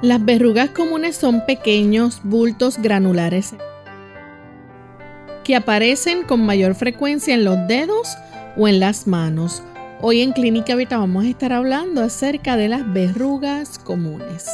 Las verrugas comunes son pequeños bultos granulares que aparecen con mayor frecuencia en los dedos o en las manos. Hoy en Clínica Vita vamos a estar hablando acerca de las verrugas comunes.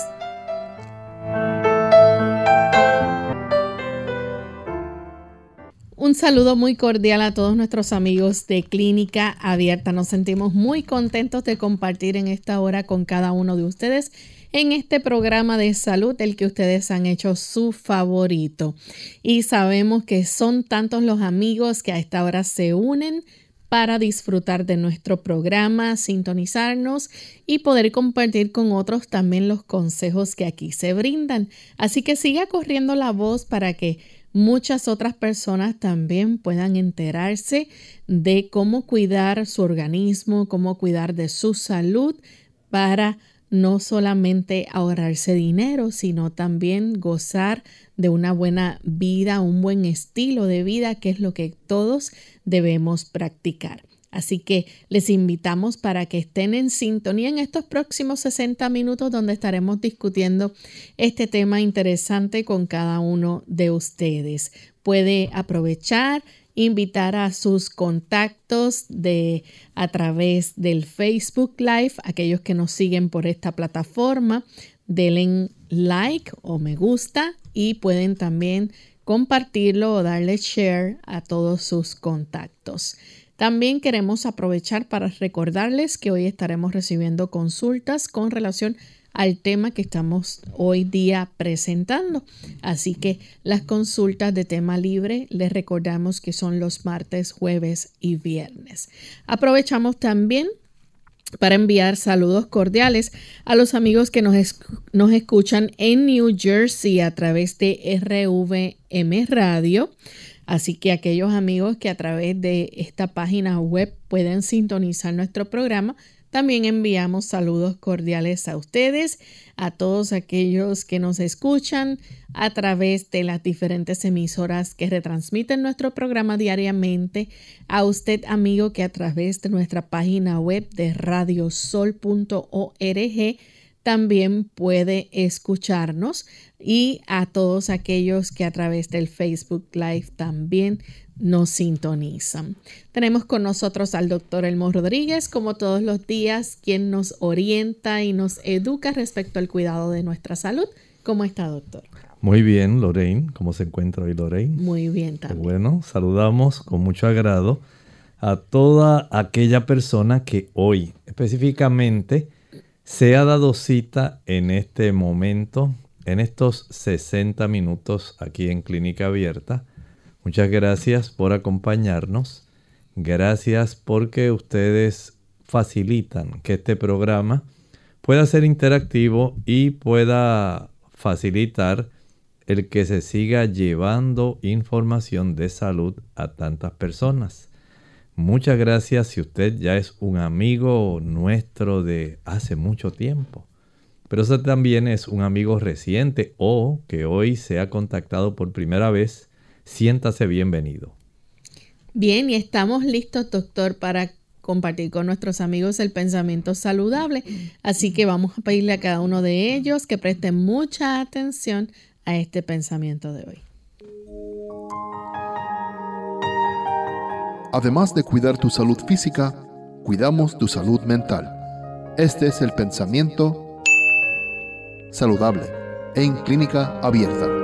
Un saludo muy cordial a todos nuestros amigos de Clínica Abierta. Nos sentimos muy contentos de compartir en esta hora con cada uno de ustedes en este programa de salud, el que ustedes han hecho su favorito. Y sabemos que son tantos los amigos que a esta hora se unen para disfrutar de nuestro programa, sintonizarnos y poder compartir con otros también los consejos que aquí se brindan. Así que siga corriendo la voz para que muchas otras personas también puedan enterarse de cómo cuidar su organismo, cómo cuidar de su salud para no solamente ahorrarse dinero, sino también gozar de una buena vida, un buen estilo de vida, que es lo que todos debemos practicar. Así que les invitamos para que estén en sintonía en estos próximos 60 minutos donde estaremos discutiendo este tema interesante con cada uno de ustedes. Puede aprovechar invitar a sus contactos de a través del Facebook Live, aquellos que nos siguen por esta plataforma, denle like o me gusta y pueden también compartirlo o darle share a todos sus contactos. También queremos aprovechar para recordarles que hoy estaremos recibiendo consultas con relación a al tema que estamos hoy día presentando. Así que las consultas de tema libre les recordamos que son los martes, jueves y viernes. Aprovechamos también para enviar saludos cordiales a los amigos que nos, escuchan en New Jersey a través de RVM Radio. Así que aquellos amigos que a través de esta página web pueden sintonizar nuestro programa, también enviamos saludos cordiales a ustedes, a todos aquellos que nos escuchan a través de las diferentes emisoras que retransmiten nuestro programa diariamente, a usted amigo que a través de nuestra página web de radiosol.org también puede escucharnos. Y a todos aquellos que a través del Facebook Live también nos sintonizan. Tenemos con nosotros al doctor Elmo Rodríguez, como todos los días, quien nos orienta y nos educa respecto al cuidado de nuestra salud. ¿Cómo está, doctor? Muy bien, Lorraine. ¿Cómo se encuentra hoy, Lorraine? Muy bien también. Bueno, saludamos con mucho agrado a toda aquella persona que hoy específicamente se ha dado cita en este momento, en estos 60 minutos aquí en Clínica Abierta Muchas gracias por acompañarnos. Gracias porque ustedes facilitan que este programa pueda ser interactivo y pueda facilitar el que se siga llevando información de salud a tantas personas. Muchas gracias si usted ya es un amigo nuestro de hace mucho tiempo. Pero usted también es un amigo reciente o que hoy se ha contactado por primera vez Siéntase bienvenido. Bien, y estamos listos, doctor, para compartir con nuestros amigos el pensamiento saludable. Así que vamos a pedirle a cada uno de ellos que preste mucha atención a este pensamiento de hoy. Además de cuidar tu salud física, cuidamos tu salud mental. Este es el pensamiento saludable en clínica abierta.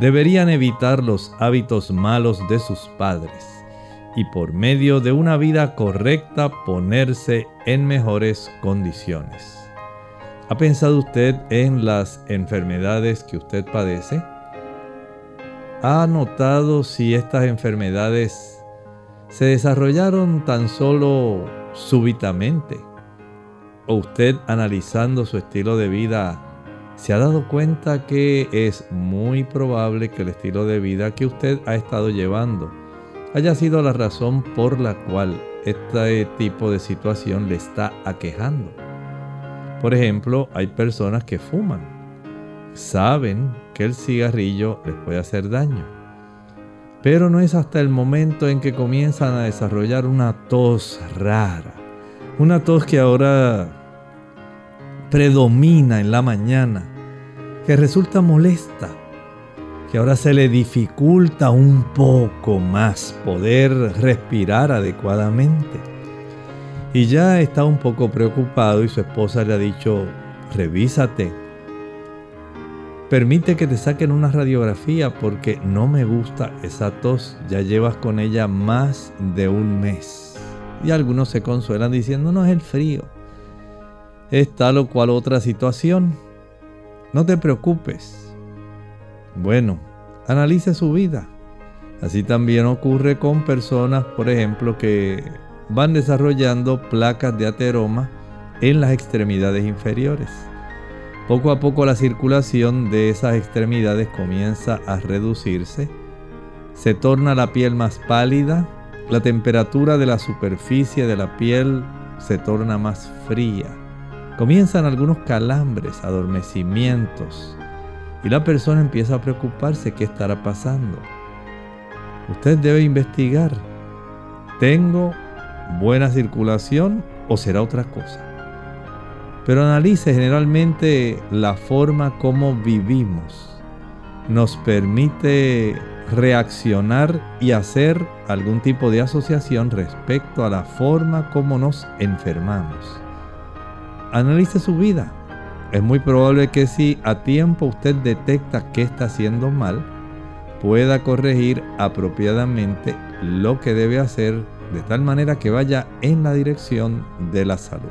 Deberían evitar los hábitos malos de sus padres y por medio de una vida correcta ponerse en mejores condiciones. ¿Ha pensado usted en las enfermedades que usted padece? ¿Ha notado si estas enfermedades se desarrollaron tan solo súbitamente? ¿O usted analizando su estilo de vida se ha dado cuenta que es muy probable que el estilo de vida que usted ha estado llevando haya sido la razón por la cual este tipo de situación le está aquejando? Por ejemplo, hay personas que fuman. Saben que el cigarrillo les puede hacer daño. Pero no es hasta el momento en que comienzan a desarrollar una tos rara. Una tos que ahora predomina en la mañana, que resulta molesta, que ahora se le dificulta un poco más poder respirar adecuadamente y ya está un poco preocupado y su esposa le ha dicho, revísate. Permite que te saquen una radiografía porque no me gusta esa tos. Ya llevas con ella más de un mes. Y algunos se consuelan diciendo, no es el frío. Es tal o cual otra situación. No te preocupes. Bueno, analice su vida. Así también ocurre con personas, por ejemplo, que van desarrollando placas de ateroma en las extremidades inferiores. Poco a poco la circulación de esas extremidades comienza a reducirse, se torna la piel más pálida, la temperatura de la superficie de la piel se torna más fría, comienzan algunos calambres, adormecimientos, y la persona empieza a preocuparse qué estará pasando. Usted debe investigar. Tengo buena circulación o será otra cosa. Pero analice generalmente la forma como vivimos. Nos permite reaccionar y hacer algún tipo de asociación respecto a la forma como nos enfermamos. Analice su vida. Es muy probable que si a tiempo usted detecta que está haciendo mal, pueda corregir apropiadamente lo que debe hacer de tal manera que vaya en la dirección de la salud.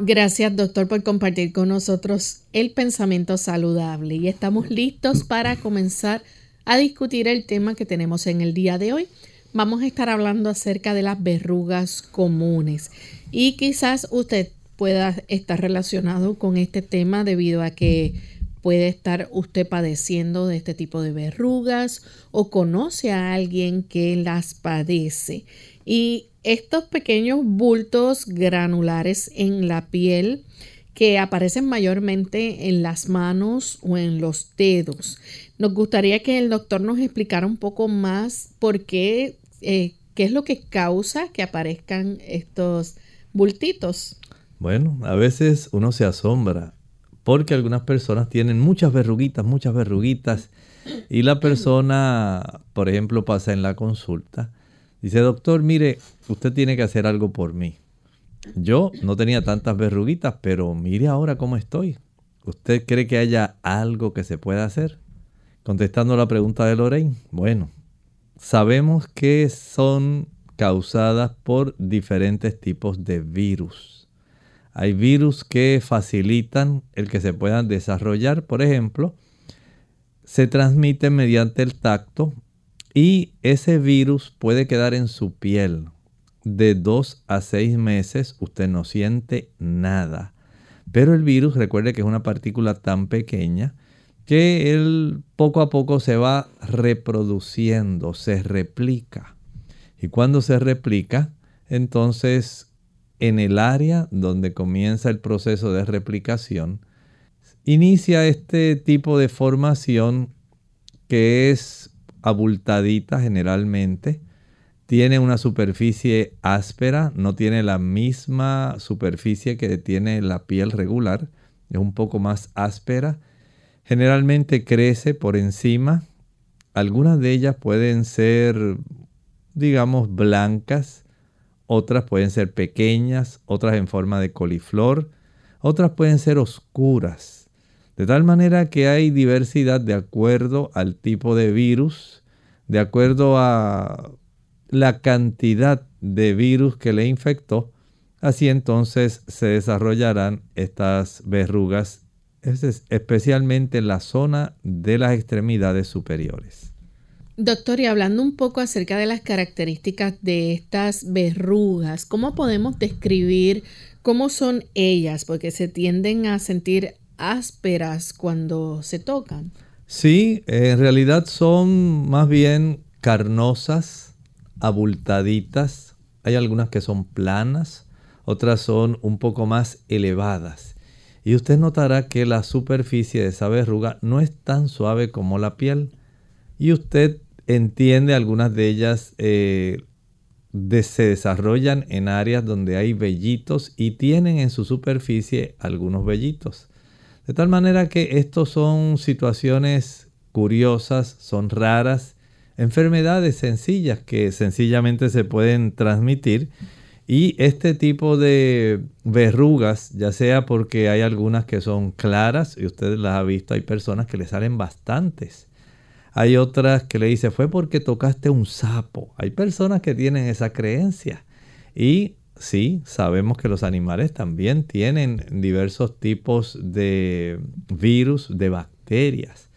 Gracias doctor por compartir con nosotros el pensamiento saludable y estamos listos para comenzar a discutir el tema que tenemos en el día de hoy. Vamos a estar hablando acerca de las verrugas comunes y quizás usted pueda estar relacionado con este tema debido a que puede estar usted padeciendo de este tipo de verrugas o conoce a alguien que las padece. Y estos pequeños bultos granulares en la piel que aparecen mayormente en las manos o en los dedos. Nos gustaría que el doctor nos explicara un poco más por qué, eh, qué es lo que causa que aparezcan estos bultitos. Bueno, a veces uno se asombra porque algunas personas tienen muchas verruguitas, muchas verruguitas, y la persona, por ejemplo, pasa en la consulta, dice, doctor, mire, usted tiene que hacer algo por mí. Yo no tenía tantas verruguitas, pero mire ahora cómo estoy. ¿Usted cree que haya algo que se pueda hacer? Contestando la pregunta de Lorraine, bueno, sabemos que son causadas por diferentes tipos de virus. Hay virus que facilitan el que se puedan desarrollar. Por ejemplo, se transmite mediante el tacto y ese virus puede quedar en su piel. De dos a seis meses usted no siente nada. Pero el virus, recuerde que es una partícula tan pequeña que él poco a poco se va reproduciendo, se replica. Y cuando se replica, entonces en el área donde comienza el proceso de replicación, inicia este tipo de formación que es abultadita generalmente, tiene una superficie áspera, no tiene la misma superficie que tiene la piel regular, es un poco más áspera. Generalmente crece por encima. Algunas de ellas pueden ser, digamos, blancas, otras pueden ser pequeñas, otras en forma de coliflor, otras pueden ser oscuras. De tal manera que hay diversidad de acuerdo al tipo de virus, de acuerdo a la cantidad de virus que le infectó. Así entonces se desarrollarán estas verrugas, especialmente en la zona de las extremidades superiores. Doctor, y hablando un poco acerca de las características de estas verrugas, ¿cómo podemos describir cómo son ellas? Porque se tienden a sentir ásperas cuando se tocan. Sí, en realidad son más bien carnosas, abultaditas. Hay algunas que son planas, otras son un poco más elevadas. Y usted notará que la superficie de esa verruga no es tan suave como la piel. Y usted entiende algunas de ellas eh, se desarrollan en áreas donde hay vellitos y tienen en su superficie algunos vellitos. De tal manera que estos son situaciones curiosas, son raras, enfermedades sencillas que sencillamente se pueden transmitir. Y este tipo de verrugas, ya sea porque hay algunas que son claras, y usted las ha visto, hay personas que le salen bastantes. Hay otras que le dice, fue porque tocaste un sapo. Hay personas que tienen esa creencia. Y sí, sabemos que los animales también tienen diversos tipos de virus, de bacterias.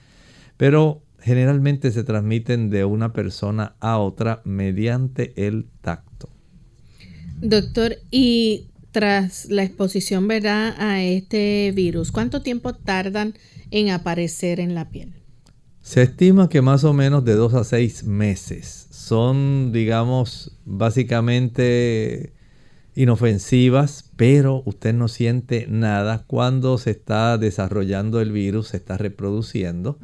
Pero generalmente se transmiten de una persona a otra mediante el tacto. Doctor, y tras la exposición ¿verdad? a este virus, ¿cuánto tiempo tardan en aparecer en la piel? Se estima que más o menos de dos a seis meses. Son, digamos, básicamente inofensivas, pero usted no siente nada cuando se está desarrollando el virus, se está reproduciendo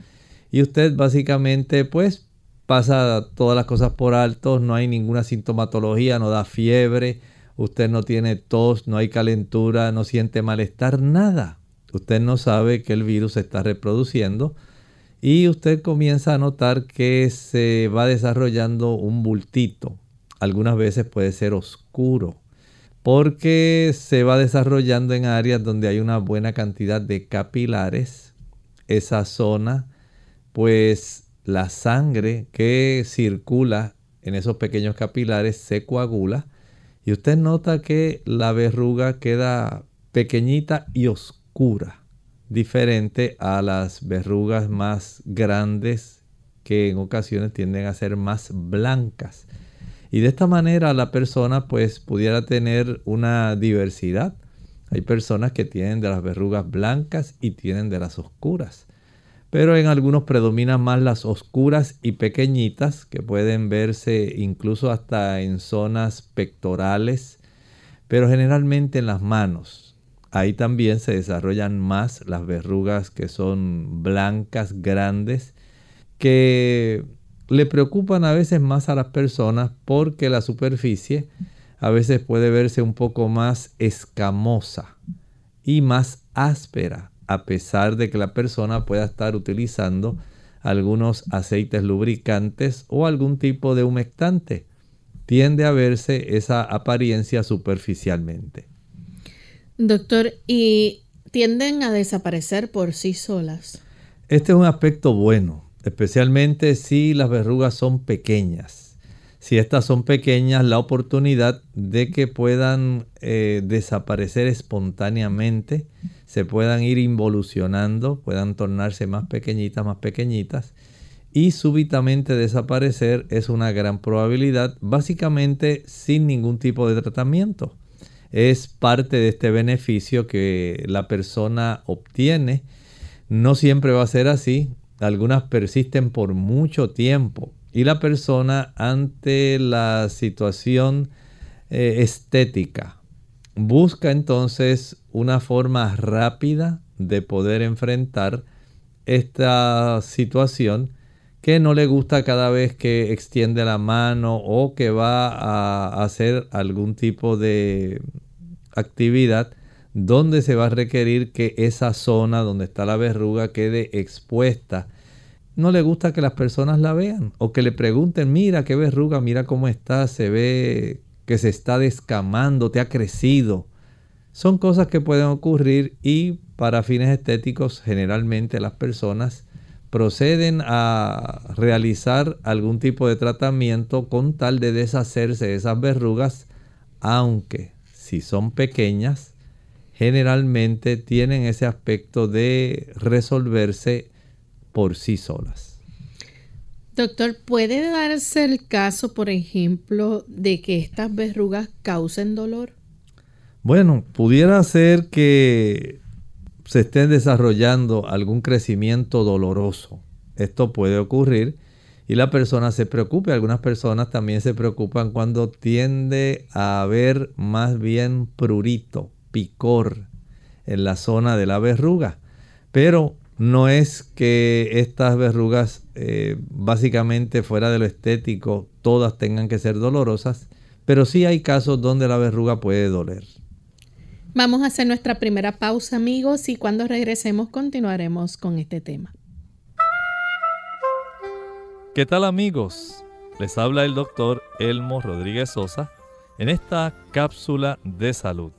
y usted básicamente pues pasa todas las cosas por alto, no hay ninguna sintomatología, no da fiebre, usted no tiene tos, no hay calentura, no siente malestar, nada. Usted no sabe que el virus se está reproduciendo y usted comienza a notar que se va desarrollando un bultito. Algunas veces puede ser oscuro porque se va desarrollando en áreas donde hay una buena cantidad de capilares. Esa zona pues la sangre que circula en esos pequeños capilares se coagula y usted nota que la verruga queda pequeñita y oscura, diferente a las verrugas más grandes que en ocasiones tienden a ser más blancas. Y de esta manera la persona pues pudiera tener una diversidad. Hay personas que tienen de las verrugas blancas y tienen de las oscuras pero en algunos predominan más las oscuras y pequeñitas que pueden verse incluso hasta en zonas pectorales, pero generalmente en las manos. Ahí también se desarrollan más las verrugas que son blancas, grandes, que le preocupan a veces más a las personas porque la superficie a veces puede verse un poco más escamosa y más áspera a pesar de que la persona pueda estar utilizando algunos aceites lubricantes o algún tipo de humectante. Tiende a verse esa apariencia superficialmente. Doctor, ¿y tienden a desaparecer por sí solas? Este es un aspecto bueno, especialmente si las verrugas son pequeñas si estas son pequeñas, la oportunidad de que puedan eh, desaparecer espontáneamente, se puedan ir involucionando, puedan tornarse más pequeñitas, más pequeñitas, y súbitamente desaparecer es una gran probabilidad, básicamente sin ningún tipo de tratamiento. Es parte de este beneficio que la persona obtiene. No siempre va a ser así. Algunas persisten por mucho tiempo y la persona ante la situación eh, estética busca entonces una forma rápida de poder enfrentar esta situación que no le gusta cada vez que extiende la mano o que va a hacer algún tipo de actividad donde se va a requerir que esa zona donde está la verruga quede expuesta. No le gusta que las personas la vean o que le pregunten, mira qué verruga, mira cómo está, se ve que se está descamando, te ha crecido. Son cosas que pueden ocurrir y para fines estéticos generalmente las personas proceden a realizar algún tipo de tratamiento con tal de deshacerse de esas verrugas, aunque si son pequeñas, generalmente tienen ese aspecto de resolverse por sí solas. Doctor, ¿puede darse el caso, por ejemplo, de que estas verrugas causen dolor? Bueno, pudiera ser que se esté desarrollando algún crecimiento doloroso. Esto puede ocurrir y la persona se preocupe. Algunas personas también se preocupan cuando tiende a haber más bien prurito, picor en la zona de la verruga. Pero no es que estas verrugas, eh, básicamente fuera de lo estético, todas tengan que ser dolorosas, pero sí hay casos donde la verruga puede doler. Vamos a hacer nuestra primera pausa amigos y cuando regresemos continuaremos con este tema. ¿Qué tal amigos? Les habla el doctor Elmo Rodríguez Sosa en esta cápsula de salud.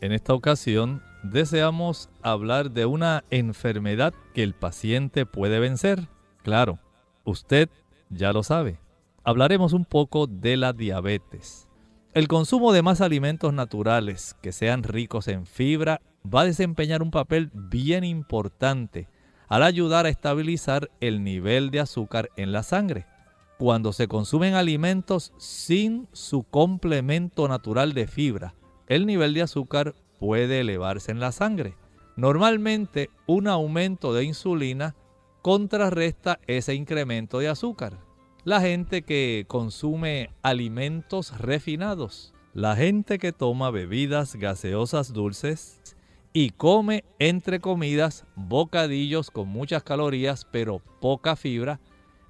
En esta ocasión deseamos hablar de una enfermedad que el paciente puede vencer. Claro, usted ya lo sabe. Hablaremos un poco de la diabetes. El consumo de más alimentos naturales que sean ricos en fibra va a desempeñar un papel bien importante al ayudar a estabilizar el nivel de azúcar en la sangre. Cuando se consumen alimentos sin su complemento natural de fibra, el nivel de azúcar puede elevarse en la sangre. Normalmente un aumento de insulina contrarresta ese incremento de azúcar la gente que consume alimentos refinados, la gente que toma bebidas gaseosas dulces y come entre comidas bocadillos con muchas calorías pero poca fibra,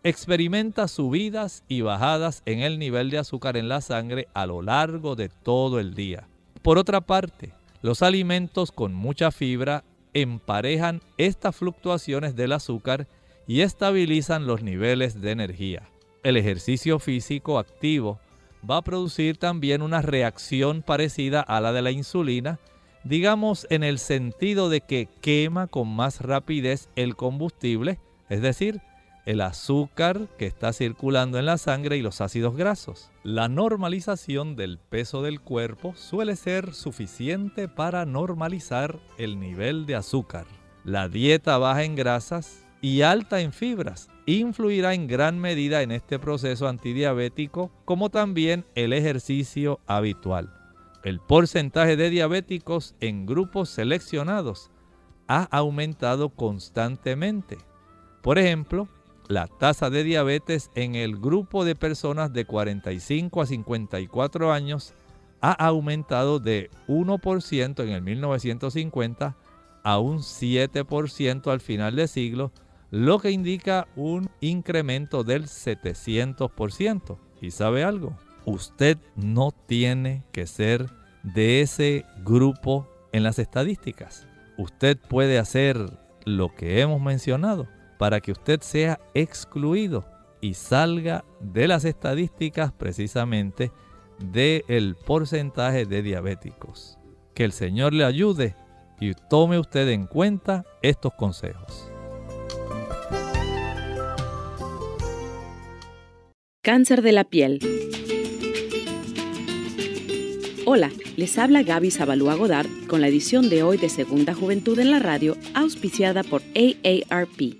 experimenta subidas y bajadas en el nivel de azúcar en la sangre a lo largo de todo el día. Por otra parte, los alimentos con mucha fibra emparejan estas fluctuaciones del azúcar y estabilizan los niveles de energía el ejercicio físico activo va a producir también una reacción parecida a la de la insulina, digamos en el sentido de que quema con más rapidez el combustible, es decir, el azúcar que está circulando en la sangre y los ácidos grasos. La normalización del peso del cuerpo suele ser suficiente para normalizar el nivel de azúcar. La dieta baja en grasas y alta en fibras influirá en gran medida en este proceso antidiabético como también el ejercicio habitual. El porcentaje de diabéticos en grupos seleccionados ha aumentado constantemente. Por ejemplo, la tasa de diabetes en el grupo de personas de 45 a 54 años ha aumentado de 1% en el 1950 a un 7% al final del siglo lo que indica un incremento del 700%. ¿Y sabe algo? Usted no tiene que ser de ese grupo en las estadísticas. Usted puede hacer lo que hemos mencionado para que usted sea excluido y salga de las estadísticas precisamente del porcentaje de diabéticos. Que el Señor le ayude y tome usted en cuenta estos consejos. Cáncer de la piel. Hola, les habla Gaby Zabalúa Godard con la edición de hoy de Segunda Juventud en la Radio, auspiciada por AARP.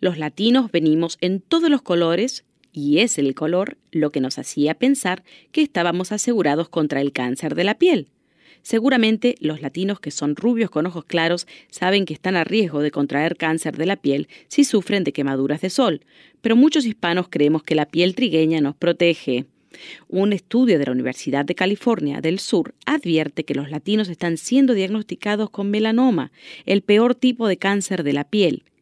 Los latinos venimos en todos los colores y es el color lo que nos hacía pensar que estábamos asegurados contra el cáncer de la piel. Seguramente los latinos que son rubios con ojos claros saben que están a riesgo de contraer cáncer de la piel si sufren de quemaduras de sol, pero muchos hispanos creemos que la piel trigueña nos protege. Un estudio de la Universidad de California del Sur advierte que los latinos están siendo diagnosticados con melanoma, el peor tipo de cáncer de la piel.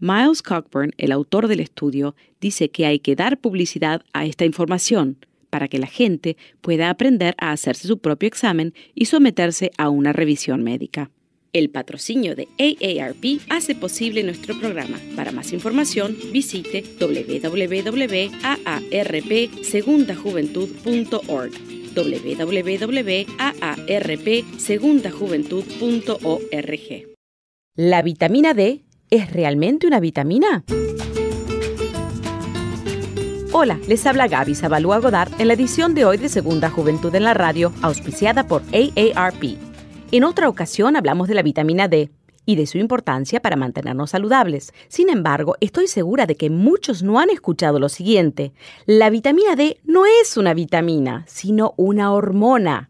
Miles Cockburn, el autor del estudio, dice que hay que dar publicidad a esta información para que la gente pueda aprender a hacerse su propio examen y someterse a una revisión médica. El patrocinio de AARP hace posible nuestro programa. Para más información, visite www.aarpsegundajuventud.org www.aarpsegundajuventud.org La vitamina D ¿Es realmente una vitamina? Hola, les habla Gaby Zabalúa Godard en la edición de hoy de Segunda Juventud en la Radio, auspiciada por AARP. En otra ocasión hablamos de la vitamina D y de su importancia para mantenernos saludables. Sin embargo, estoy segura de que muchos no han escuchado lo siguiente. La vitamina D no es una vitamina, sino una hormona.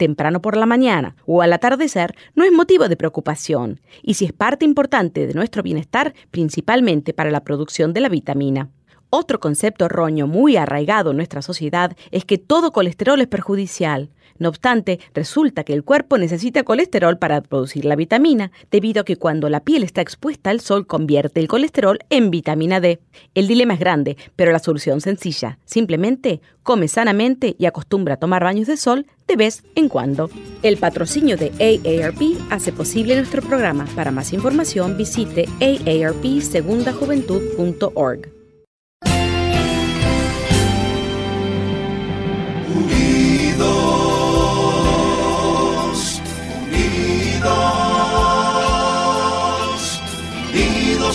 temprano por la mañana o al atardecer no es motivo de preocupación y si es parte importante de nuestro bienestar, principalmente para la producción de la vitamina. Otro concepto erróneo muy arraigado en nuestra sociedad es que todo colesterol es perjudicial. No obstante, resulta que el cuerpo necesita colesterol para producir la vitamina, debido a que cuando la piel está expuesta al sol convierte el colesterol en vitamina D. El dilema es grande, pero la solución sencilla. Simplemente come sanamente y acostumbra a tomar baños de sol de vez en cuando. El patrocinio de AARP hace posible nuestro programa. Para más información visite aarpsegundajuventud.org.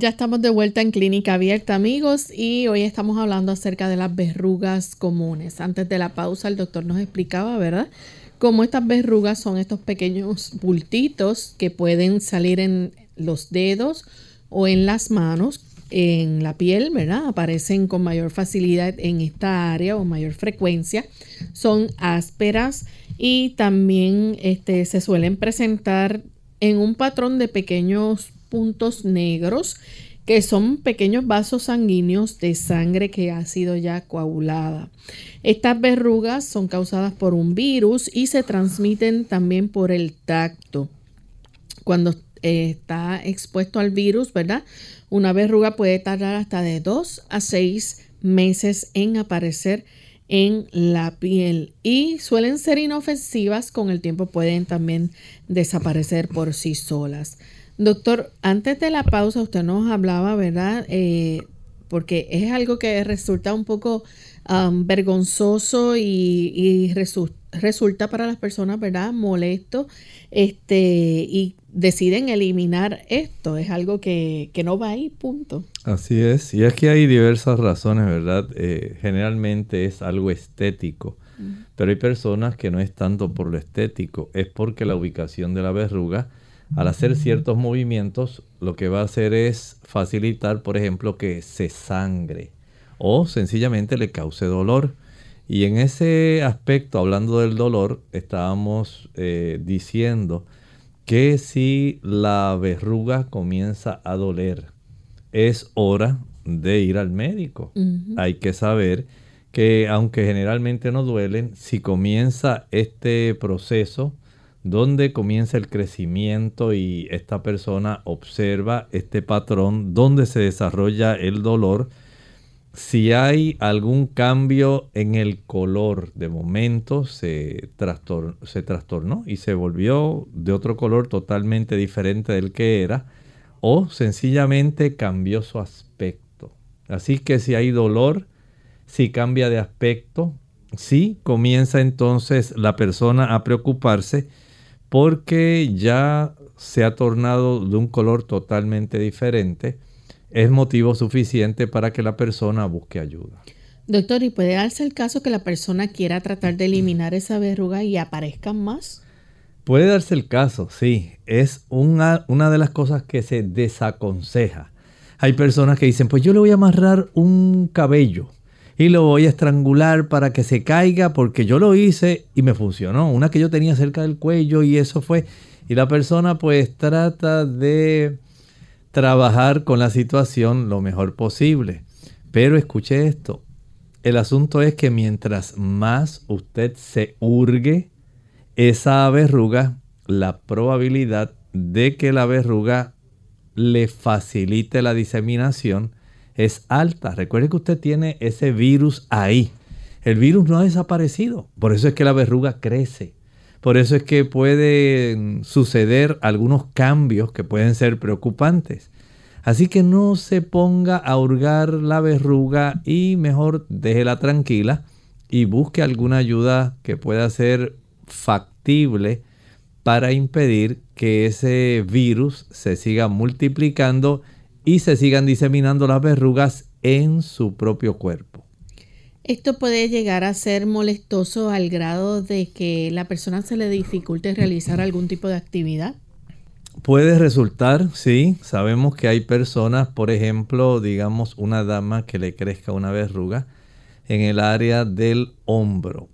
Ya estamos de vuelta en Clínica Abierta, amigos, y hoy estamos hablando acerca de las verrugas comunes. Antes de la pausa, el doctor nos explicaba, ¿verdad? Cómo estas verrugas son estos pequeños bultitos que pueden salir en los dedos o en las manos, en la piel, ¿verdad? Aparecen con mayor facilidad en esta área o mayor frecuencia. Son ásperas y también este, se suelen presentar en un patrón de pequeños puntos negros que son pequeños vasos sanguíneos de sangre que ha sido ya coagulada. Estas verrugas son causadas por un virus y se transmiten también por el tacto. Cuando eh, está expuesto al virus, ¿verdad? Una verruga puede tardar hasta de 2 a 6 meses en aparecer en la piel y suelen ser inofensivas, con el tiempo pueden también desaparecer por sí solas. Doctor, antes de la pausa usted nos hablaba, ¿verdad? Eh, porque es algo que resulta un poco vergonzoso y, resulta para las personas, ¿verdad? Molesto, este, y deciden eliminar esto. Es algo que, no va ahí, punto. Así es, y es que hay diversas razones, ¿verdad? Eh, generalmente es algo estético, pero hay personas que no es tanto por lo estético, es porque la ubicación de la verruga al hacer ciertos movimientos, lo que va a hacer es facilitar, por ejemplo, que se sangre o sencillamente le cause dolor. Y en ese aspecto, hablando del dolor, estábamos eh, diciendo que si la verruga comienza a doler, es hora de ir al médico. Hay que saber que aunque generalmente no duelen, si comienza este proceso donde comienza el crecimiento y esta persona observa este patrón donde se desarrolla el dolor, si hay algún cambio en el color, de momento se, se trastornó y se volvió de otro color totalmente diferente del que era, o sencillamente cambió su aspecto. Así que si hay dolor, si cambia de aspecto, sí comienza entonces la persona a preocuparse porque ya se ha tornado de un color totalmente diferente, es motivo suficiente para que la persona busque ayuda. Doctor, ¿y puede darse el caso que la persona quiera tratar de eliminar esa verruga y aparezcan más? Puede darse el caso, sí. Es una, una de las cosas que se desaconseja. Hay personas que dicen, pues yo le voy a amarrar un cabello y lo voy a estrangular para que se caiga porque yo lo hice y me funcionó. Una que yo tenía cerca del cuello y eso fue. Y la persona pues trata de trabajar con la situación lo mejor posible. Pero escuche esto. El asunto es que mientras más usted se hurgue esa verruga, la probabilidad de que la verruga le facilite la diseminación es alta. Recuerde que usted tiene ese virus ahí. El virus no ha desaparecido. Por eso es que la verruga crece. Por eso es que pueden suceder algunos cambios que pueden ser preocupantes. Así que no se ponga a hurgar la verruga y mejor déjela tranquila y busque alguna ayuda que pueda ser factible para impedir que ese virus se siga multiplicando y se sigan diseminando las verrugas en su propio cuerpo. Esto puede llegar a ser molestoso al grado de que la persona se le dificulte realizar algún tipo de actividad. Puede resultar, sí. Sabemos que hay personas, por ejemplo, digamos una dama que le crezca una verruga en el área del hombro.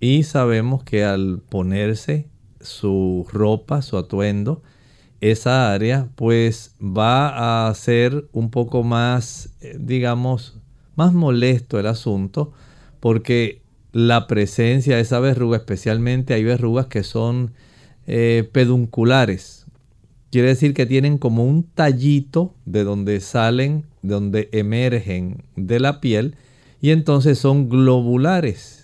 Y sabemos que al ponerse su ropa, su atuendo, esa área, pues va a ser un poco más, eh, digamos, más molesto el asunto, porque la presencia de esa verruga, especialmente hay verrugas que son eh, pedunculares. Quiere decir que tienen como un tallito de donde salen, de donde emergen de la piel, y entonces son globulares.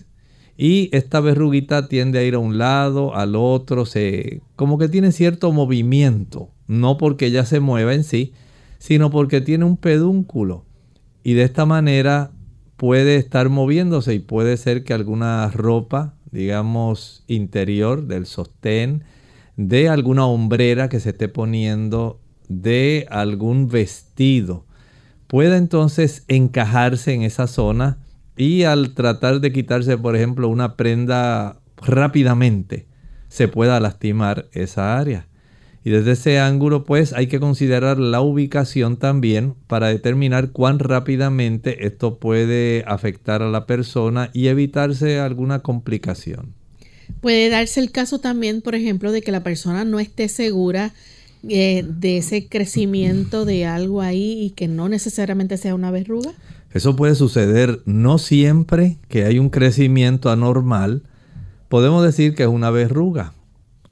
Y esta verruguita tiende a ir a un lado, al otro, se, como que tiene cierto movimiento, no porque ella se mueva en sí, sino porque tiene un pedúnculo. Y de esta manera puede estar moviéndose y puede ser que alguna ropa, digamos, interior del sostén, de alguna hombrera que se esté poniendo, de algún vestido, pueda entonces encajarse en esa zona y al tratar de quitarse, por ejemplo, una prenda rápidamente, se pueda lastimar esa área. Y desde ese ángulo, pues hay que considerar la ubicación también para determinar cuán rápidamente esto puede afectar a la persona y evitarse alguna complicación. Puede darse el caso también, por ejemplo, de que la persona no esté segura eh, de ese crecimiento de algo ahí y que no necesariamente sea una verruga. Eso puede suceder no siempre que hay un crecimiento anormal. Podemos decir que es una verruga.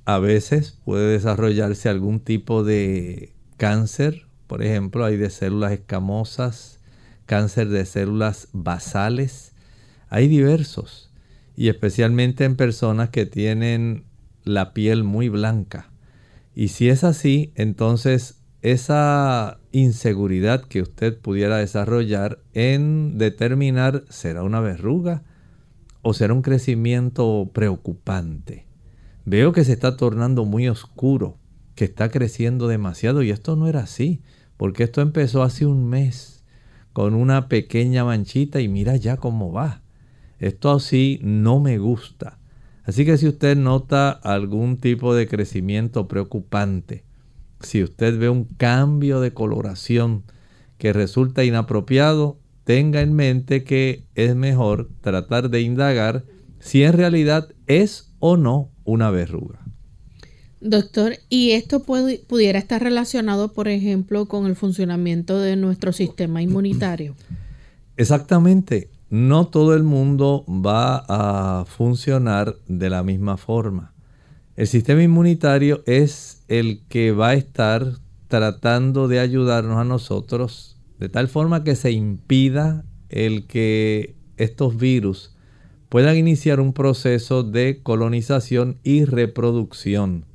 A veces puede desarrollarse algún tipo de cáncer. Por ejemplo, hay de células escamosas, cáncer de células basales. Hay diversos. Y especialmente en personas que tienen la piel muy blanca. Y si es así, entonces esa inseguridad que usted pudiera desarrollar en determinar será una verruga o será un crecimiento preocupante. Veo que se está tornando muy oscuro, que está creciendo demasiado y esto no era así, porque esto empezó hace un mes con una pequeña manchita y mira ya cómo va. Esto así no me gusta. Así que si usted nota algún tipo de crecimiento preocupante, si usted ve un cambio de coloración que resulta inapropiado, tenga en mente que es mejor tratar de indagar si en realidad es o no una verruga. Doctor, ¿y esto pudiera estar relacionado, por ejemplo, con el funcionamiento de nuestro sistema inmunitario? Exactamente. No todo el mundo va a funcionar de la misma forma. El sistema inmunitario es el que va a estar tratando de ayudarnos a nosotros de tal forma que se impida el que estos virus puedan iniciar un proceso de colonización y reproducción.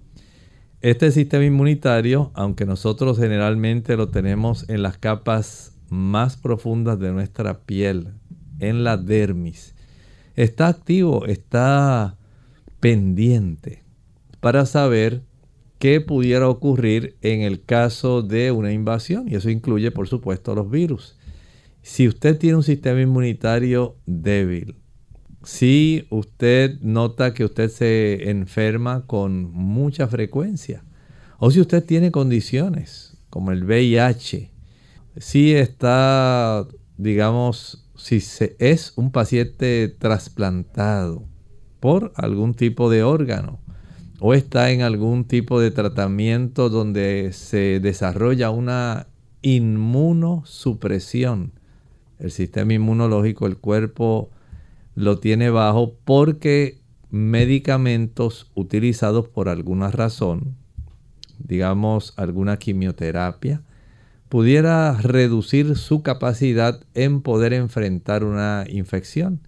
Este sistema inmunitario, aunque nosotros generalmente lo tenemos en las capas más profundas de nuestra piel, en la dermis, está activo, está pendiente para saber qué pudiera ocurrir en el caso de una invasión. Y eso incluye, por supuesto, los virus. Si usted tiene un sistema inmunitario débil, si usted nota que usted se enferma con mucha frecuencia, o si usted tiene condiciones como el VIH, si está, digamos, si se, es un paciente trasplantado por algún tipo de órgano, o está en algún tipo de tratamiento donde se desarrolla una inmunosupresión. El sistema inmunológico, el cuerpo lo tiene bajo porque medicamentos utilizados por alguna razón, digamos alguna quimioterapia, pudiera reducir su capacidad en poder enfrentar una infección.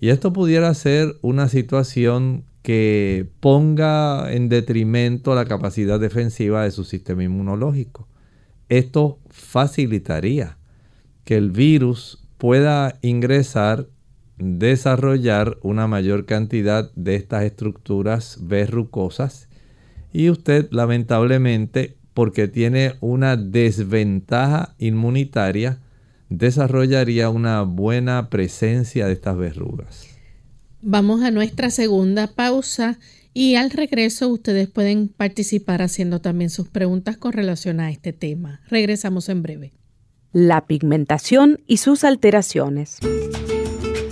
Y esto pudiera ser una situación que ponga en detrimento la capacidad defensiva de su sistema inmunológico. Esto facilitaría que el virus pueda ingresar, desarrollar una mayor cantidad de estas estructuras verrucosas y usted lamentablemente porque tiene una desventaja inmunitaria desarrollaría una buena presencia de estas verrugas. Vamos a nuestra segunda pausa y al regreso ustedes pueden participar haciendo también sus preguntas con relación a este tema. Regresamos en breve. La pigmentación y sus alteraciones.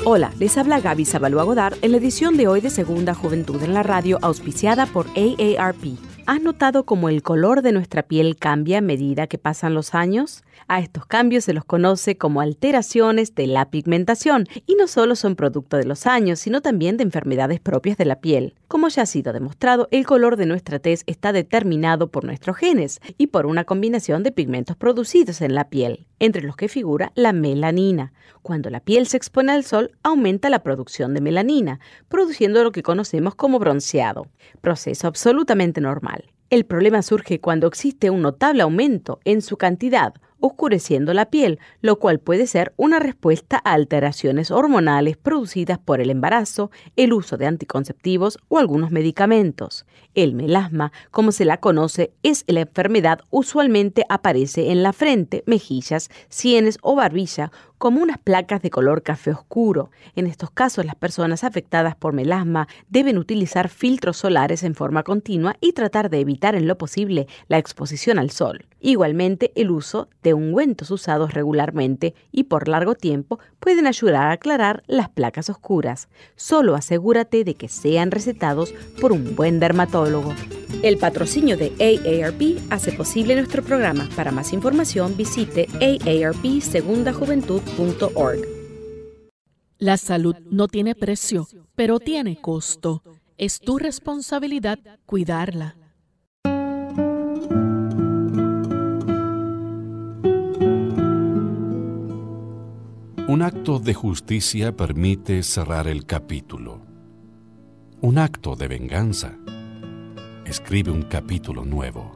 Hola, les habla Gaby Zabalúa Godard en la edición de hoy de Segunda Juventud en la Radio auspiciada por AARP. ¿Has notado cómo el color de nuestra piel cambia a medida que pasan los años? A estos cambios se los conoce como alteraciones de la pigmentación y no solo son producto de los años, sino también de enfermedades propias de la piel. Como ya ha sido demostrado, el color de nuestra tez está determinado por nuestros genes y por una combinación de pigmentos producidos en la piel, entre los que figura la melanina. Cuando la piel se expone al sol, aumenta la producción de melanina, produciendo lo que conocemos como bronceado, proceso absolutamente normal. El problema surge cuando existe un notable aumento en su cantidad oscureciendo la piel, lo cual puede ser una respuesta a alteraciones hormonales producidas por el embarazo, el uso de anticonceptivos o algunos medicamentos. El melasma, como se la conoce, es la enfermedad usualmente aparece en la frente, mejillas, sienes o barbilla como unas placas de color café oscuro. En estos casos, las personas afectadas por melasma deben utilizar filtros solares en forma continua y tratar de evitar en lo posible la exposición al sol. Igualmente, el uso de ungüentos usados regularmente y por largo tiempo pueden ayudar a aclarar las placas oscuras. Solo asegúrate de que sean recetados por un buen dermatólogo. El patrocinio de AARP hace posible nuestro programa. Para más información visite La salud no tiene precio, pero tiene costo. Es tu responsabilidad cuidarla. Un acto de justicia permite cerrar el capítulo. Un acto de venganza escribe un capítulo nuevo.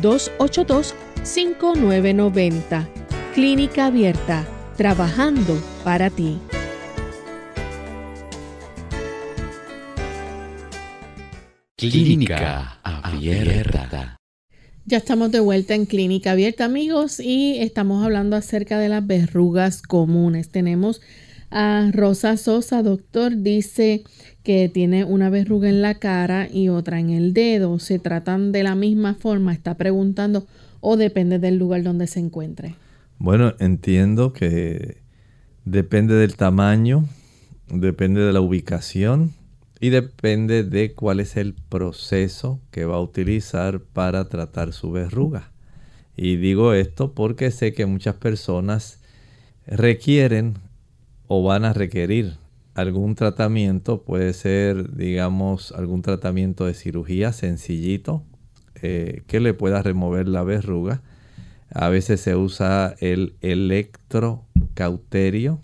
787-282-5990. Clínica Abierta, trabajando para ti. Clínica Abierta. Ya estamos de vuelta en Clínica Abierta, amigos, y estamos hablando acerca de las verrugas comunes. Tenemos a Rosa Sosa, doctor, dice que tiene una verruga en la cara y otra en el dedo. ¿Se tratan de la misma forma? Está preguntando o depende del lugar donde se encuentre. Bueno, entiendo que depende del tamaño, depende de la ubicación y depende de cuál es el proceso que va a utilizar para tratar su verruga. Y digo esto porque sé que muchas personas requieren o van a requerir algún tratamiento, puede ser, digamos, algún tratamiento de cirugía sencillito eh, que le pueda remover la verruga. A veces se usa el electrocauterio.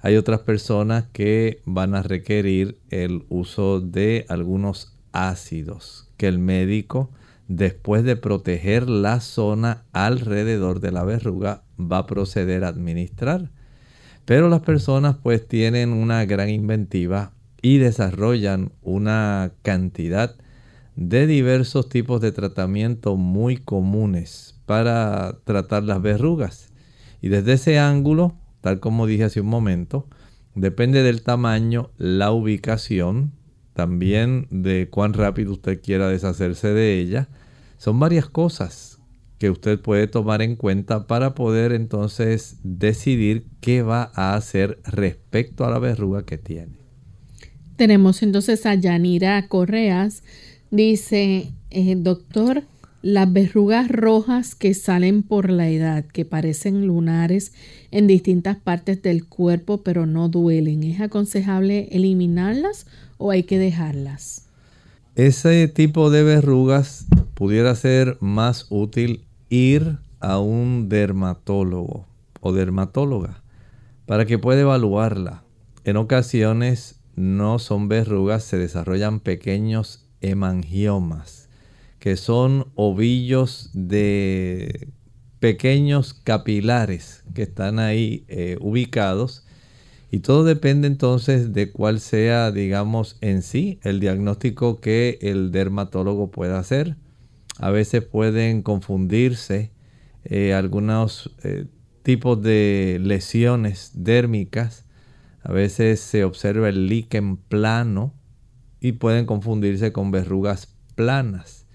Hay otras personas que van a requerir el uso de algunos ácidos que el médico, después de proteger la zona alrededor de la verruga, va a proceder a administrar. Pero las personas pues tienen una gran inventiva y desarrollan una cantidad de diversos tipos de tratamiento muy comunes para tratar las verrugas. Y desde ese ángulo, tal como dije hace un momento, depende del tamaño, la ubicación, también de cuán rápido usted quiera deshacerse de ella. Son varias cosas que usted puede tomar en cuenta para poder entonces decidir qué va a hacer respecto a la verruga que tiene. Tenemos entonces a Yanira Correas. Dice, eh, doctor, las verrugas rojas que salen por la edad, que parecen lunares en distintas partes del cuerpo pero no duelen, ¿es aconsejable eliminarlas o hay que dejarlas? Ese tipo de verrugas pudiera ser más útil ir a un dermatólogo o dermatóloga para que pueda evaluarla. En ocasiones no son verrugas, se desarrollan pequeños hemangiomas, que son ovillos de pequeños capilares que están ahí eh, ubicados. Y todo depende entonces de cuál sea, digamos, en sí el diagnóstico que el dermatólogo pueda hacer. A veces pueden confundirse eh, algunos eh, tipos de lesiones dérmicas. A veces se observa el líquen plano y pueden confundirse con verrugas planas.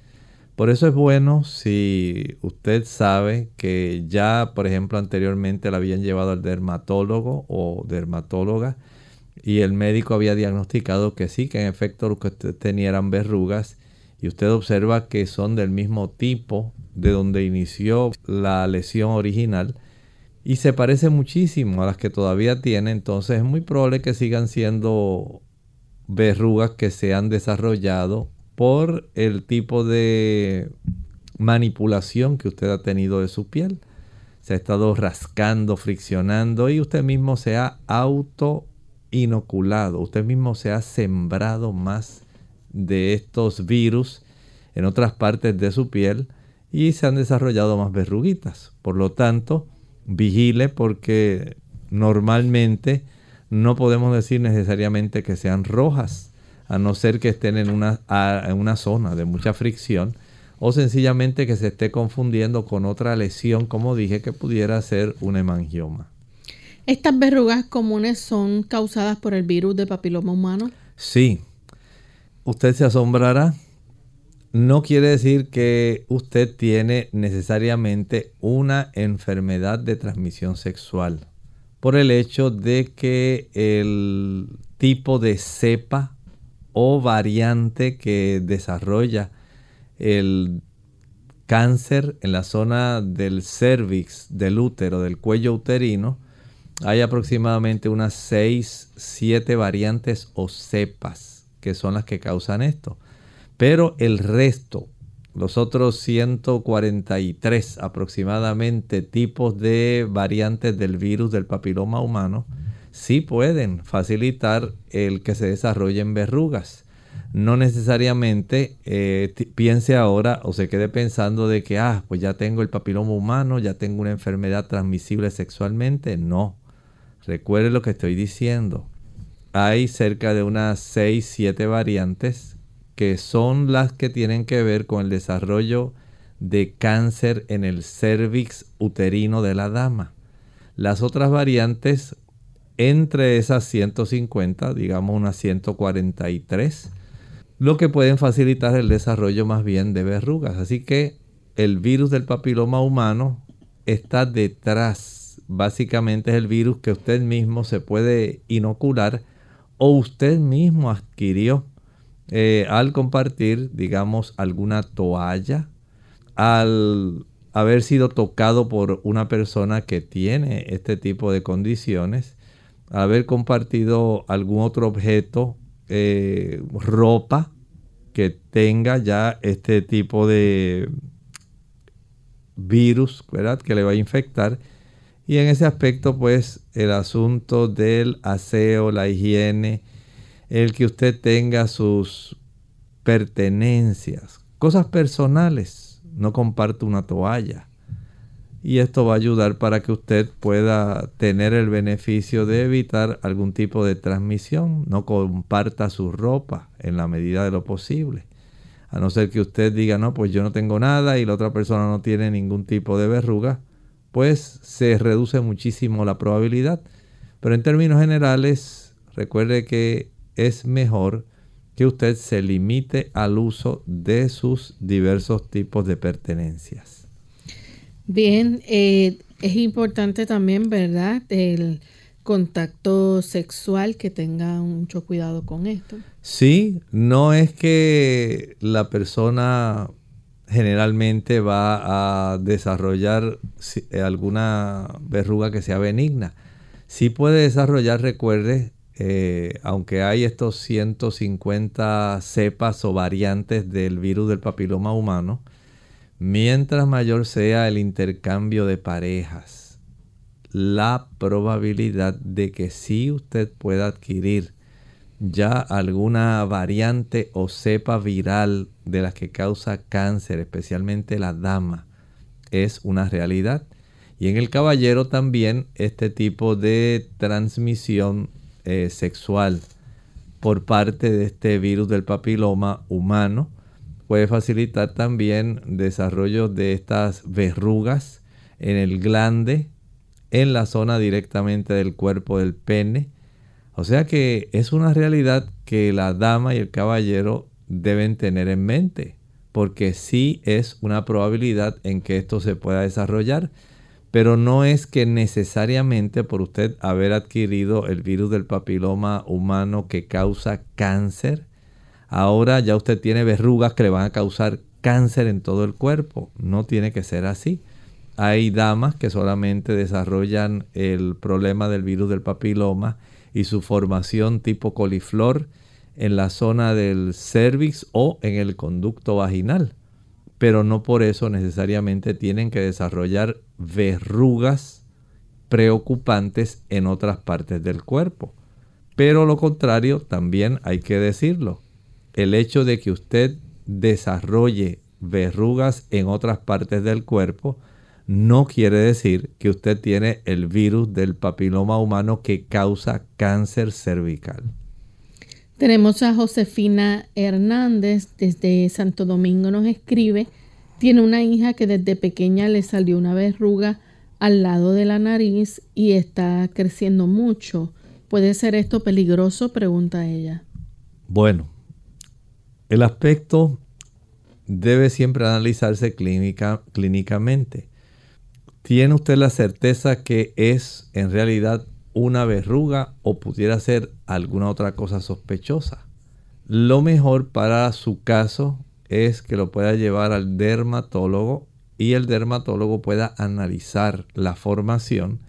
Por eso es bueno si usted sabe que ya, por ejemplo, anteriormente la habían llevado al dermatólogo o dermatóloga y el médico había diagnosticado que sí, que en efecto lo que usted tenía eran verrugas y usted observa que son del mismo tipo de donde inició la lesión original y se parece muchísimo a las que todavía tiene, entonces es muy probable que sigan siendo verrugas que se han desarrollado por el tipo de manipulación que usted ha tenido de su piel. Se ha estado rascando, friccionando y usted mismo se ha auto inoculado, usted mismo se ha sembrado más de estos virus en otras partes de su piel y se han desarrollado más verruguitas. Por lo tanto, vigile porque normalmente no podemos decir necesariamente que sean rojas, a no ser que estén en una, en una zona de mucha fricción o sencillamente que se esté confundiendo con otra lesión, como dije, que pudiera ser un hemangioma. ¿Estas verrugas comunes son causadas por el virus de papiloma humano? Sí, usted se asombrará. No quiere decir que usted tiene necesariamente una enfermedad de transmisión sexual por el hecho de que el tipo de cepa o variante que desarrolla el cáncer en la zona del cervix, del útero, del cuello uterino, hay aproximadamente unas 6, 7 variantes o cepas que son las que causan esto. Pero el resto, los otros 143 aproximadamente tipos de variantes del virus del papiloma humano, sí pueden facilitar el que se desarrollen verrugas. no necesariamente eh, piense ahora o se quede pensando de que, ah, pues ya tengo el papiloma humano, ya tengo una enfermedad transmisible sexualmente. No. Recuerde lo que estoy diciendo. Hay cerca de unas 6, 7 variantes que son las que tienen que ver con el desarrollo de cáncer en el cervix uterino de la dama. Las otras variantes, entre esas 150, digamos unas 143, lo que pueden facilitar el desarrollo más bien de verrugas. Así que el virus del papiloma humano está detrás. Básicamente es el virus que usted mismo se puede inocular o usted mismo adquirió eh, al compartir, digamos, alguna toalla, al haber sido tocado por una persona que tiene este tipo de condiciones, haber compartido algún otro objeto, eh, ropa, que tenga ya este tipo de virus, ¿verdad? Que le va a infectar. Y en ese aspecto, pues, el asunto del aseo, la higiene, el que usted tenga sus pertenencias, cosas personales, no comparte una toalla, y esto va a ayudar para que usted pueda tener el beneficio de evitar algún tipo de transmisión. No comparta su ropa en la medida de lo posible. A no ser que usted diga, no, pues yo no tengo nada y la otra persona no tiene ningún tipo de verruga, pues se reduce muchísimo la probabilidad. Pero en términos generales, recuerde que es mejor que usted se limite al uso de sus diversos tipos de pertenencias. Bien, eh, es importante también, ¿verdad? El contacto sexual, que tenga mucho cuidado con esto. Sí, no es que la persona generalmente va a desarrollar alguna verruga que sea benigna. Sí puede desarrollar, recuerde, eh, aunque hay estos 150 cepas o variantes del virus del papiloma humano, Mientras mayor sea el intercambio de parejas, la probabilidad de que sí usted pueda adquirir ya alguna variante o cepa viral de las que causa cáncer, especialmente la dama, es una realidad. Y en el caballero también este tipo de transmisión eh, sexual por parte de este virus del papiloma humano puede facilitar también desarrollo de estas verrugas en el glande, en la zona directamente del cuerpo del pene. O sea que es una realidad que la dama y el caballero deben tener en mente, porque sí es una probabilidad en que esto se pueda desarrollar, pero no es que necesariamente por usted haber adquirido el virus del papiloma humano que causa cáncer, ahora ya usted tiene verrugas que le van a causar cáncer en todo el cuerpo. No tiene que ser así. Hay damas que solamente desarrollan el problema del virus del papiloma y su formación tipo coliflor en la zona del cervix o en el conducto vaginal. Pero no por eso necesariamente tienen que desarrollar verrugas preocupantes en otras partes del cuerpo. Pero lo contrario también hay que decirlo el hecho de que usted desarrolle verrugas en otras partes del cuerpo no quiere decir que usted tiene el virus del papiloma humano que causa cáncer cervical. Tenemos a Josefina Hernández desde Santo Domingo nos escribe, tiene una hija que desde pequeña le salió una verruga al lado de la nariz y está creciendo mucho. ¿Puede ser esto peligroso? pregunta ella. Bueno, el aspecto debe siempre analizarse clínica, clínicamente. ¿Tiene usted la certeza que es en realidad una verruga o pudiera ser alguna otra cosa sospechosa? Lo mejor para su caso es que lo pueda llevar al dermatólogo y el dermatólogo pueda analizar la formación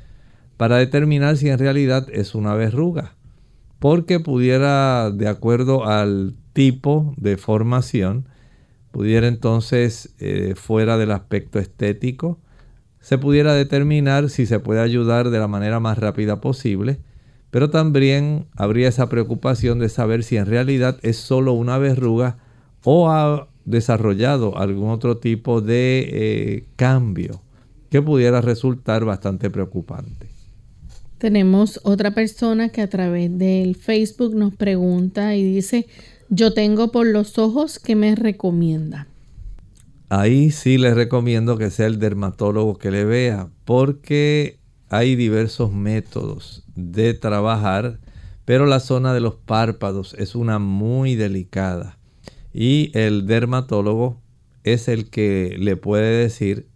para determinar si en realidad es una verruga. Porque pudiera, de acuerdo al tipo de formación pudiera entonces, eh, fuera del aspecto estético, se pudiera determinar si se puede ayudar de la manera más rápida posible, pero también habría esa preocupación de saber si en realidad es solo una verruga o ha desarrollado algún otro tipo de eh, cambio que pudiera resultar bastante preocupante. Tenemos otra persona que a través del Facebook nos pregunta y dice, yo tengo por los ojos que me recomienda. Ahí sí le recomiendo que sea el dermatólogo que le vea, porque hay diversos métodos de trabajar, pero la zona de los párpados es una muy delicada y el dermatólogo es el que le puede decir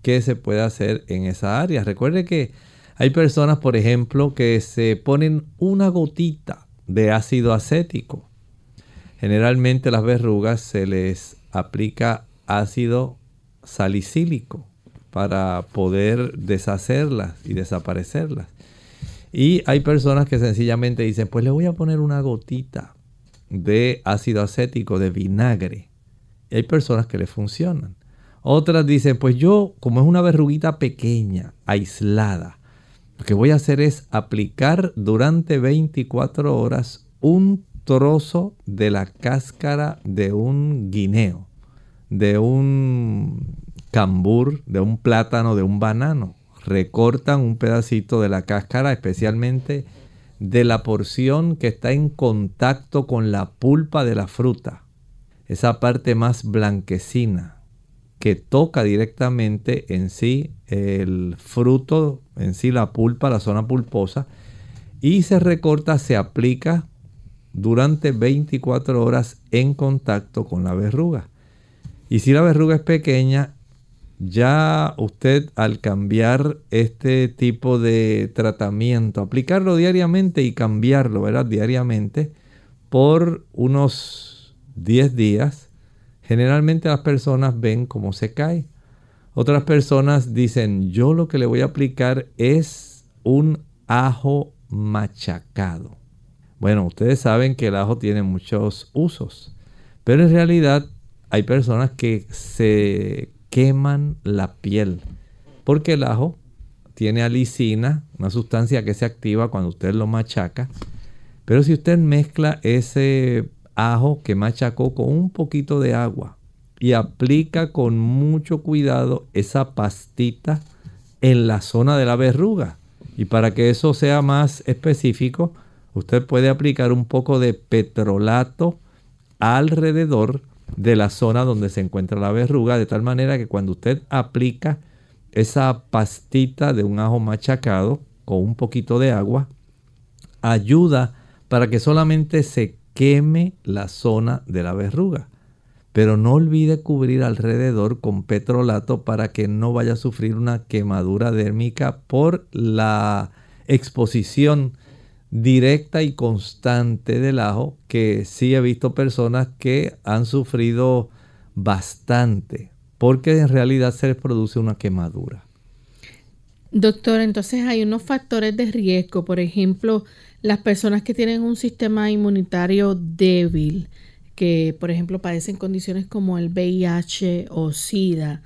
qué se puede hacer en esa área. Recuerde que hay personas, por ejemplo, que se ponen una gotita de ácido acético. Generalmente las verrugas se les aplica ácido salicílico para poder deshacerlas y desaparecerlas. Y hay personas que sencillamente dicen, pues le voy a poner una gotita de ácido acético, de vinagre. Y hay personas que le funcionan. Otras dicen, pues yo, como es una verruguita pequeña, aislada, lo que voy a hacer es aplicar durante 24 horas un trozo de la cáscara de un guineo, de un cambur, de un plátano, de un banano. Recortan un pedacito de la cáscara, especialmente de la porción que está en contacto con la pulpa de la fruta. Esa parte más blanquecina que toca directamente en sí el fruto, en sí la pulpa, la zona pulposa, y se recorta, se aplica durante 24 horas en contacto con la verruga. Y si la verruga es pequeña, ya usted al cambiar este tipo de tratamiento, aplicarlo diariamente y cambiarlo, ¿verdad? Diariamente por unos 10 días, generalmente las personas ven cómo se cae. Otras personas dicen, yo lo que le voy a aplicar es un ajo machacado. Bueno, ustedes saben que el ajo tiene muchos usos, pero en realidad hay personas que se queman la piel. Porque el ajo tiene alicina, una sustancia que se activa cuando usted lo machaca. Pero si usted mezcla ese ajo que machacó con un poquito de agua y aplica con mucho cuidado esa pastita en la zona de la verruga. Y para que eso sea más específico, usted puede aplicar un poco de petrolato alrededor de la zona donde se encuentra la verruga, de tal manera que cuando usted aplica esa pastita de un ajo machacado con un poquito de agua, ayuda para que solamente se queme la zona de la verruga. Pero no olvide cubrir alrededor con petrolato para que no vaya a sufrir una quemadura dérmica por la exposición directa y constante del ajo, que sí he visto personas que han sufrido bastante, porque en realidad se les produce una quemadura. Doctor, entonces hay unos factores de riesgo, por ejemplo, las personas que tienen un sistema inmunitario débil, que por ejemplo padecen condiciones como el VIH o SIDA,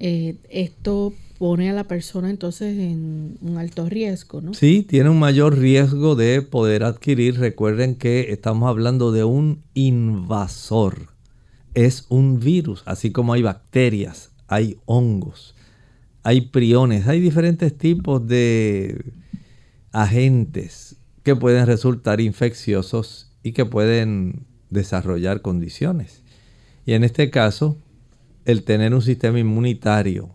eh, esto pone a la persona entonces en un alto riesgo, ¿no? Sí, tiene un mayor riesgo de poder adquirir. Recuerden que estamos hablando de un invasor. Es un virus, así como hay bacterias, hay hongos, hay priones, hay diferentes tipos de agentes que pueden resultar infecciosos y que pueden desarrollar condiciones. Y en este caso, el tener un sistema inmunitario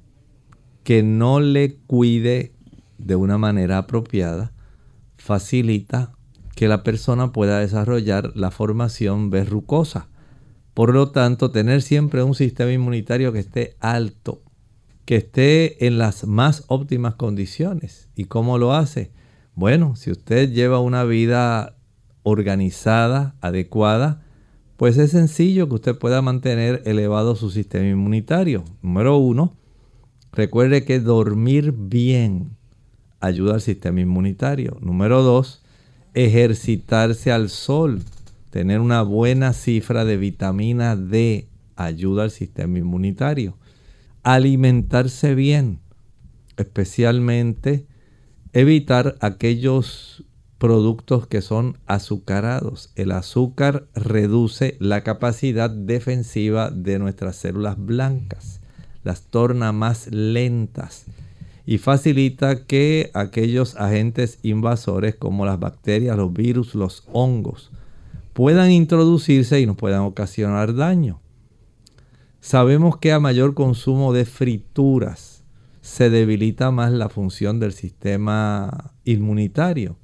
que no le cuide de una manera apropiada facilita que la persona pueda desarrollar la formación verrucosa. Por lo tanto, tener siempre un sistema inmunitario que esté alto, que esté en las más óptimas condiciones. ¿Y cómo lo hace? Bueno, si usted lleva una vida organizada, adecuada, pues es sencillo que usted pueda mantener elevado su sistema inmunitario. Número uno, recuerde que dormir bien ayuda al sistema inmunitario. Número dos, ejercitarse al sol. Tener una buena cifra de vitamina D ayuda al sistema inmunitario. Alimentarse bien, especialmente evitar aquellos productos que son azucarados. El azúcar reduce la capacidad defensiva de nuestras células blancas, las torna más lentas y facilita que aquellos agentes invasores como las bacterias, los virus, los hongos puedan introducirse y nos puedan ocasionar daño. Sabemos que a mayor consumo de frituras se debilita más la función del sistema inmunitario.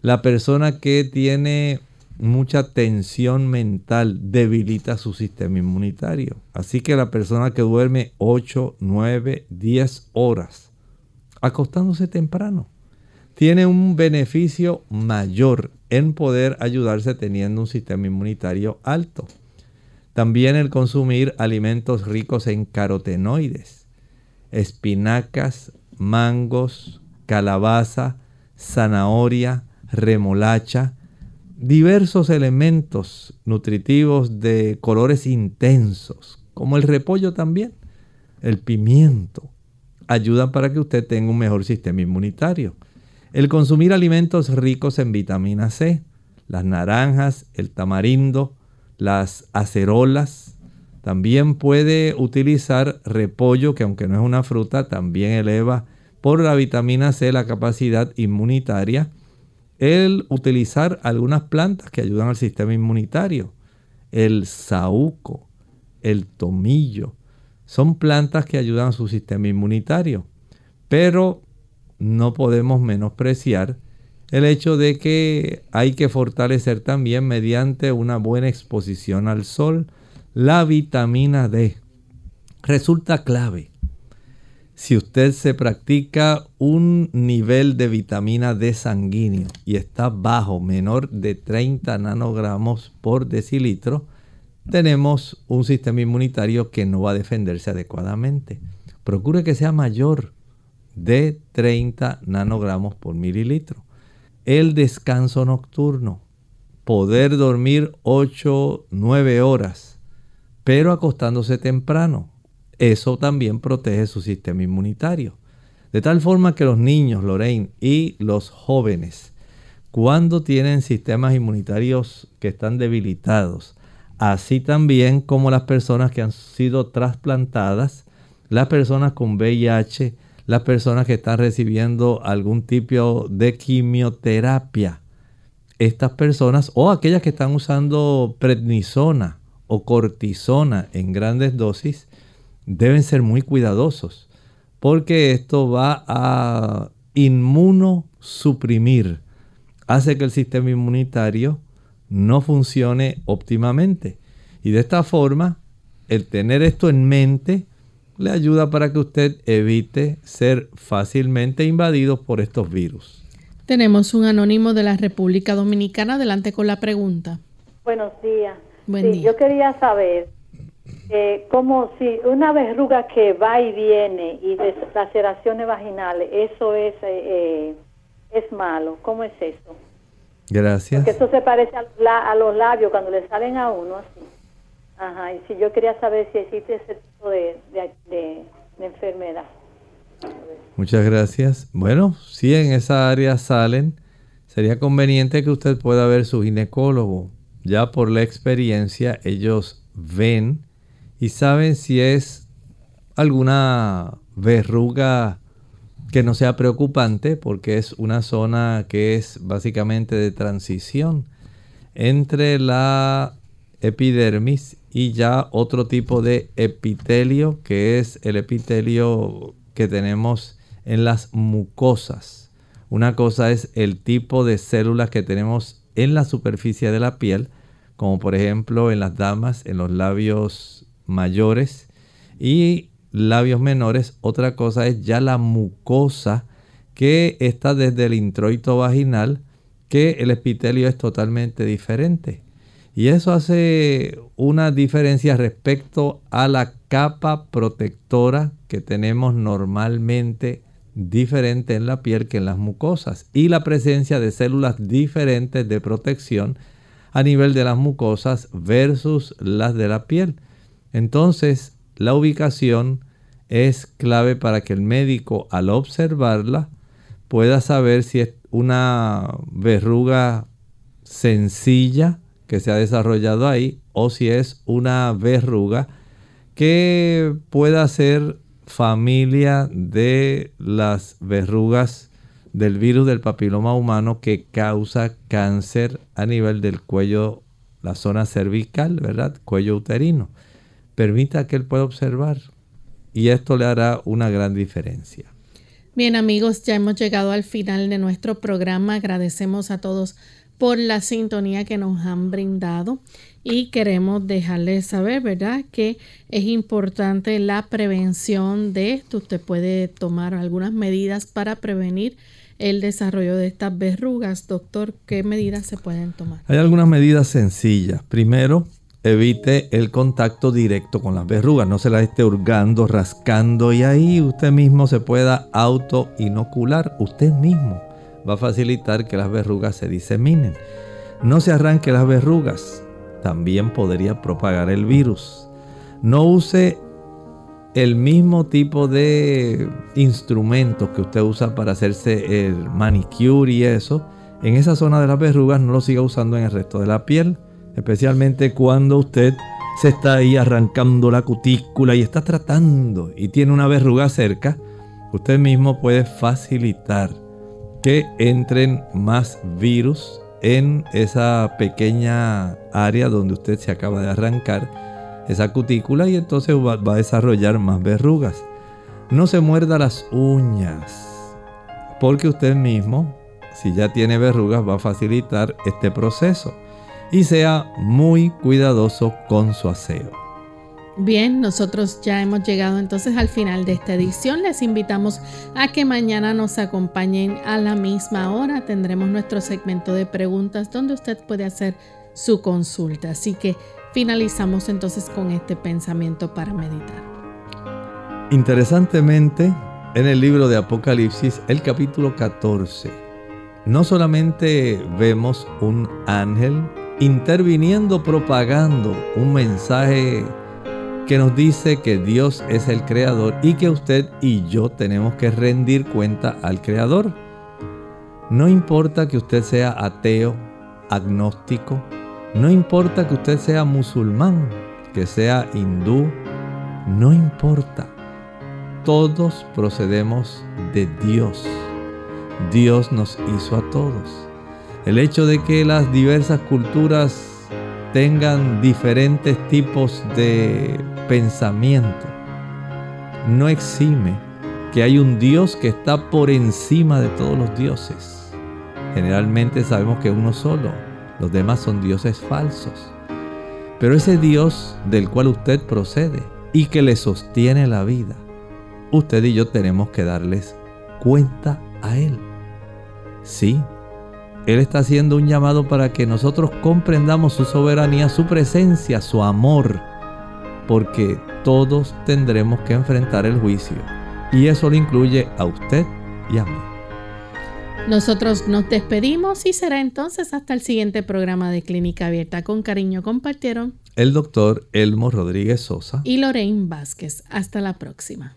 La persona que tiene mucha tensión mental debilita su sistema inmunitario. Así que la persona que duerme 8, 9, 10 horas acostándose temprano. Tiene un beneficio mayor en poder ayudarse teniendo un sistema inmunitario alto. También el consumir alimentos ricos en carotenoides, espinacas, mangos, calabaza, zanahoria, remolacha, diversos elementos nutritivos de colores intensos, como el repollo también, el pimiento, ayudan para que usted tenga un mejor sistema inmunitario. El consumir alimentos ricos en vitamina C, las naranjas, el tamarindo, las acerolas. También puede utilizar repollo, que aunque no es una fruta, también eleva por la vitamina C la capacidad inmunitaria. El utilizar algunas plantas que ayudan al sistema inmunitario. El saúco, el tomillo, son plantas que ayudan a su sistema inmunitario. Pero no podemos menospreciar el hecho de que hay que fortalecer también mediante una buena exposición al sol la vitamina D. Resulta clave. Si usted se practica un nivel de vitamina D sanguíneo y está bajo, menor de 30 nanogramos por decilitro, tenemos un sistema inmunitario que no va a defenderse adecuadamente. Procure que sea mayor de 30 nanogramos por mililitro. El descanso nocturno. Poder dormir 8, 9 horas, pero acostándose temprano. Eso también protege su sistema inmunitario. De tal forma que los niños, Lorraine, y los jóvenes, cuando tienen sistemas inmunitarios que están debilitados, así también como las personas que han sido trasplantadas, las personas con VIH, las personas que están recibiendo algún tipo de quimioterapia. Estas personas o aquellas que están usando prednisona o cortisona en grandes dosis deben ser muy cuidadosos porque esto va a inmunosuprimir, hace que el sistema inmunitario no funcione óptimamente. Y de esta forma, el tener esto en mente le ayuda para que usted evite ser fácilmente invadido por estos virus. Tenemos un anónimo de la República Dominicana. Adelante con la pregunta. Buenos días. Buen día. Yo quería saber eh, cómo si una verruga que va y viene y laceraciones vaginales, eso es, eh, eh, es malo. ¿Cómo es eso? Gracias. Porque eso se parece a, a los labios cuando le salen a uno así. Ajá, y si yo quería saber si existe ese tipo de, de, de- de enfermedad. Muchas gracias. Bueno, si en esa área salen, sería conveniente que usted pueda ver su ginecólogo. Ya por la experiencia, ellos ven y saben si es alguna verruga que no sea preocupante, porque es una zona que es básicamente de transición entre la epidermis y ya otro tipo de epitelio, que es el epitelio que tenemos en las mucosas. Una cosa es el tipo de células que tenemos en la superficie de la piel, como por ejemplo en las damas, en los labios mayores y labios menores. Otra cosa es ya la mucosa que está desde el introito vaginal, que el epitelio es totalmente diferente. Y eso hace una diferencia respecto a la capa protectora que tenemos normalmente diferente en la piel que en las mucosas y la presencia de células diferentes de protección a nivel de las mucosas versus las de la piel. Entonces, la ubicación es clave para que el médico al observarla pueda saber si es una verruga sencilla que se ha desarrollado ahí o si es una verruga que pueda ser familia de las verrugas del virus del papiloma humano que causa cáncer a nivel del cuello, la zona cervical, ¿verdad? Cuello uterino. Permita que él pueda observar y esto le hará una gran diferencia. Bien amigos, ya hemos llegado al final de nuestro programa. Agradecemos a todos por la sintonía que nos han brindado y queremos dejarles saber, ¿verdad?, que es importante la prevención de esto. Usted puede tomar algunas medidas para prevenir el desarrollo de estas verrugas. Doctor, ¿qué medidas se pueden tomar? Hay algunas medidas sencillas. Primero, evite el contacto directo con las verrugas. No se las esté hurgando, rascando y ahí usted mismo se pueda auto-inocular. Usted mismo va a facilitar que las verrugas se diseminen. No se arranque las verrugas. También podría propagar el virus. No use el mismo tipo de instrumentos que usted usa para hacerse el manicure y eso, en esa zona de las verrugas no lo siga usando en el resto de la piel, especialmente cuando usted se está ahí arrancando la cutícula y está tratando y tiene una verruga cerca, usted mismo puede facilitar que entren más virus en esa pequeña área donde usted se acaba de arrancar esa cutícula y entonces va, a desarrollar más verrugas. No se muerda las uñas, porque usted mismo, si ya tiene verrugas, va a facilitar este proceso. Y sea muy cuidadoso con su aseo. Bien, nosotros ya hemos llegado entonces al final de esta edición. Les invitamos a que mañana nos acompañen a la misma hora. Tendremos nuestro segmento de preguntas donde usted puede hacer su consulta. Así que finalizamos entonces con este pensamiento para meditar. Interesantemente, en el libro de Apocalipsis, el capítulo 14, no solamente vemos un ángel interviniendo, propagando un mensaje que nos dice que Dios es el creador y que usted y yo tenemos que rendir cuenta al creador. No importa que usted sea ateo, agnóstico, no importa que usted sea musulmán, que sea hindú, no importa. Todos procedemos de Dios. Dios nos hizo a todos. El hecho de que las diversas culturas tengan diferentes tipos de pensamiento no exime que hay un Dios que está por encima de todos los dioses. Generalmente sabemos que uno solo, los demás son dioses falsos. Pero ese Dios del cual usted procede y que le sostiene la vida, usted y yo tenemos que darles cuenta a Él. Sí, Él está haciendo un llamado para que nosotros comprendamos su soberanía, su presencia, su amor, porque todos tendremos que enfrentar el juicio. Y eso lo incluye a usted y a mí. Nosotros nos despedimos y será entonces hasta el siguiente programa de Clínica Abierta. Con cariño compartieron el doctor Elmo Rodríguez Sosa y Lorraine Vázquez. Hasta la próxima.